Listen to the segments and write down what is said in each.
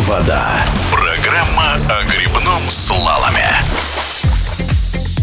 вода». Программа о грибном слаломе.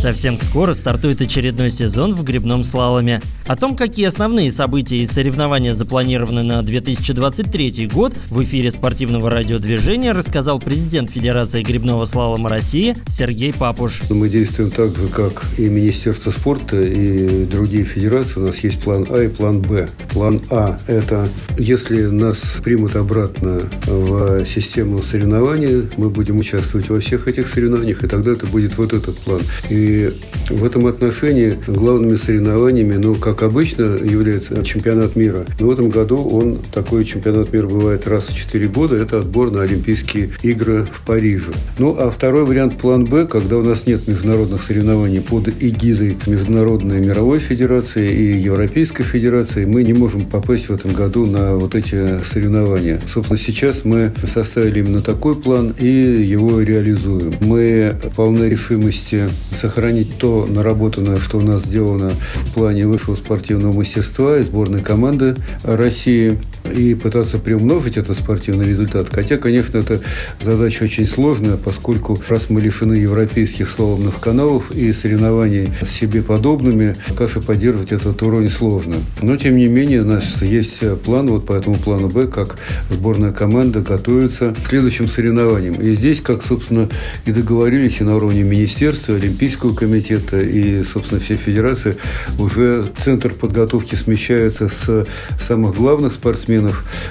Совсем скоро стартует очередной сезон в грибном слаломе. О том, какие основные события и соревнования запланированы на 2023 год, в эфире спортивного радиодвижения рассказал президент Федерации грибного слалома России Сергей Папуш. Мы действуем так же, как и Министерство спорта, и другие федерации. У нас есть план А и план Б. План А – это если нас примут обратно в систему соревнований, мы будем участвовать во всех этих соревнованиях, и тогда это будет вот этот план. И и в этом отношении главными соревнованиями, ну, как обычно, является чемпионат мира. Но в этом году он, такой чемпионат мира бывает раз в 4 года, это отбор на Олимпийские игры в Париже. Ну, а второй вариант план Б, когда у нас нет международных соревнований под эгидой Международной мировой федерации и Европейской федерации, мы не можем попасть в этом году на вот эти соревнования. Собственно, сейчас мы составили именно такой план и его реализуем. Мы полны решимости сохранить сохранить наработанное, что у нас сделано в плане высшего спортивного мастерства и сборной команды России и пытаться приумножить этот спортивный результат. Хотя, конечно, это задача очень сложная, поскольку раз мы лишены европейских славных каналов и соревнований с себе подобными, пока поддерживать этот уровень сложно. Но, тем не менее, у нас есть план, вот по этому плану Б, как сборная команда готовится к следующим соревнованиям. И здесь, как, собственно, и договорились и на уровне Министерства, Олимпийского комитета и, собственно, все федерации уже центр подготовки смещается с самых главных спортсменов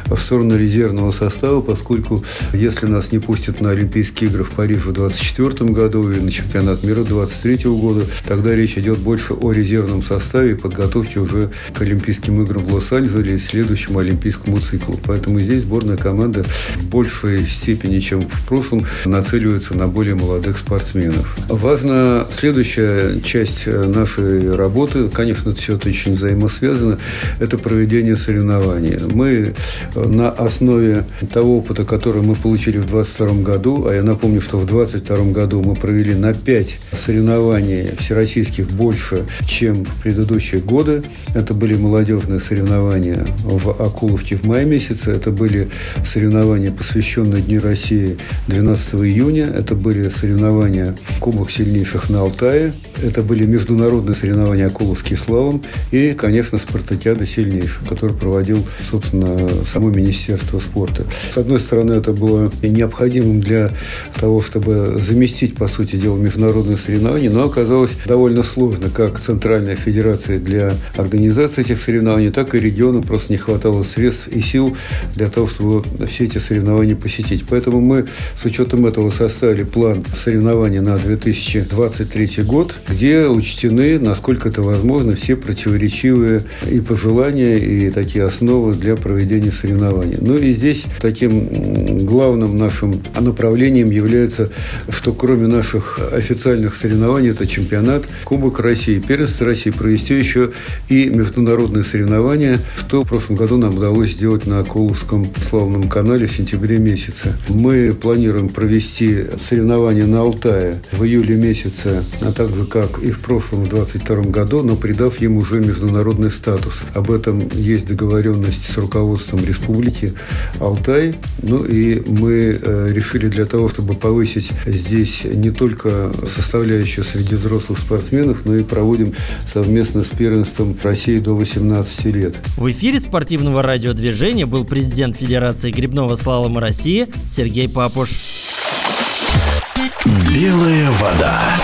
в сторону резервного состава, поскольку если нас не пустят на Олимпийские игры в Париже в 2024 году и на чемпионат мира 2023 года, тогда речь идет больше о резервном составе и подготовке уже к Олимпийским играм в Лос-Анджелесе и следующему Олимпийскому циклу. Поэтому здесь сборная команда в большей степени, чем в прошлом, нацеливается на более молодых спортсменов. Важно Следующая часть э, нашей работы, конечно, все это очень взаимосвязано, это проведение соревнований. Мы э, на основе того опыта, который мы получили в 2022 году, а я напомню, что в 2022 году мы провели на 5 соревнований всероссийских больше, чем в предыдущие годы. Это были молодежные соревнования в Акуловке в мае месяце, это были соревнования, посвященные Дню России 12 июня, это были соревнования Кубок сильнейших на Алтае. Это были международные соревнования Акуловский слалом и, конечно, спартакиада сильнейших, который проводил, собственно, само Министерство спорта. С одной стороны, это было необходимым для того, чтобы заместить, по сути дела, международные соревнования, но оказалось довольно сложно, как Центральная Федерация для организации этих соревнований, так и региону просто не хватало средств и сил для того, чтобы все эти соревнования посетить. Поэтому мы с учетом этого составили план соревнований на 2023 2023 год, где учтены, насколько это возможно, все противоречивые и пожелания, и такие основы для проведения соревнований. Ну и здесь таким главным нашим направлением является, что кроме наших официальных соревнований, это чемпионат, Кубок России, Первенство России, провести еще и международные соревнования, что в прошлом году нам удалось сделать на Акуловском славном канале в сентябре месяце. Мы планируем провести соревнования на Алтае в июле месяце а также как и в прошлом, в 2022 году, но придав им уже международный статус. Об этом есть договоренность с руководством Республики Алтай. Ну и мы э, решили для того, чтобы повысить здесь не только составляющую среди взрослых спортсменов, но и проводим совместно с первенством России до 18 лет. В эфире спортивного радиодвижения был президент Федерации грибного слалома России Сергей Папуш. Белая вода.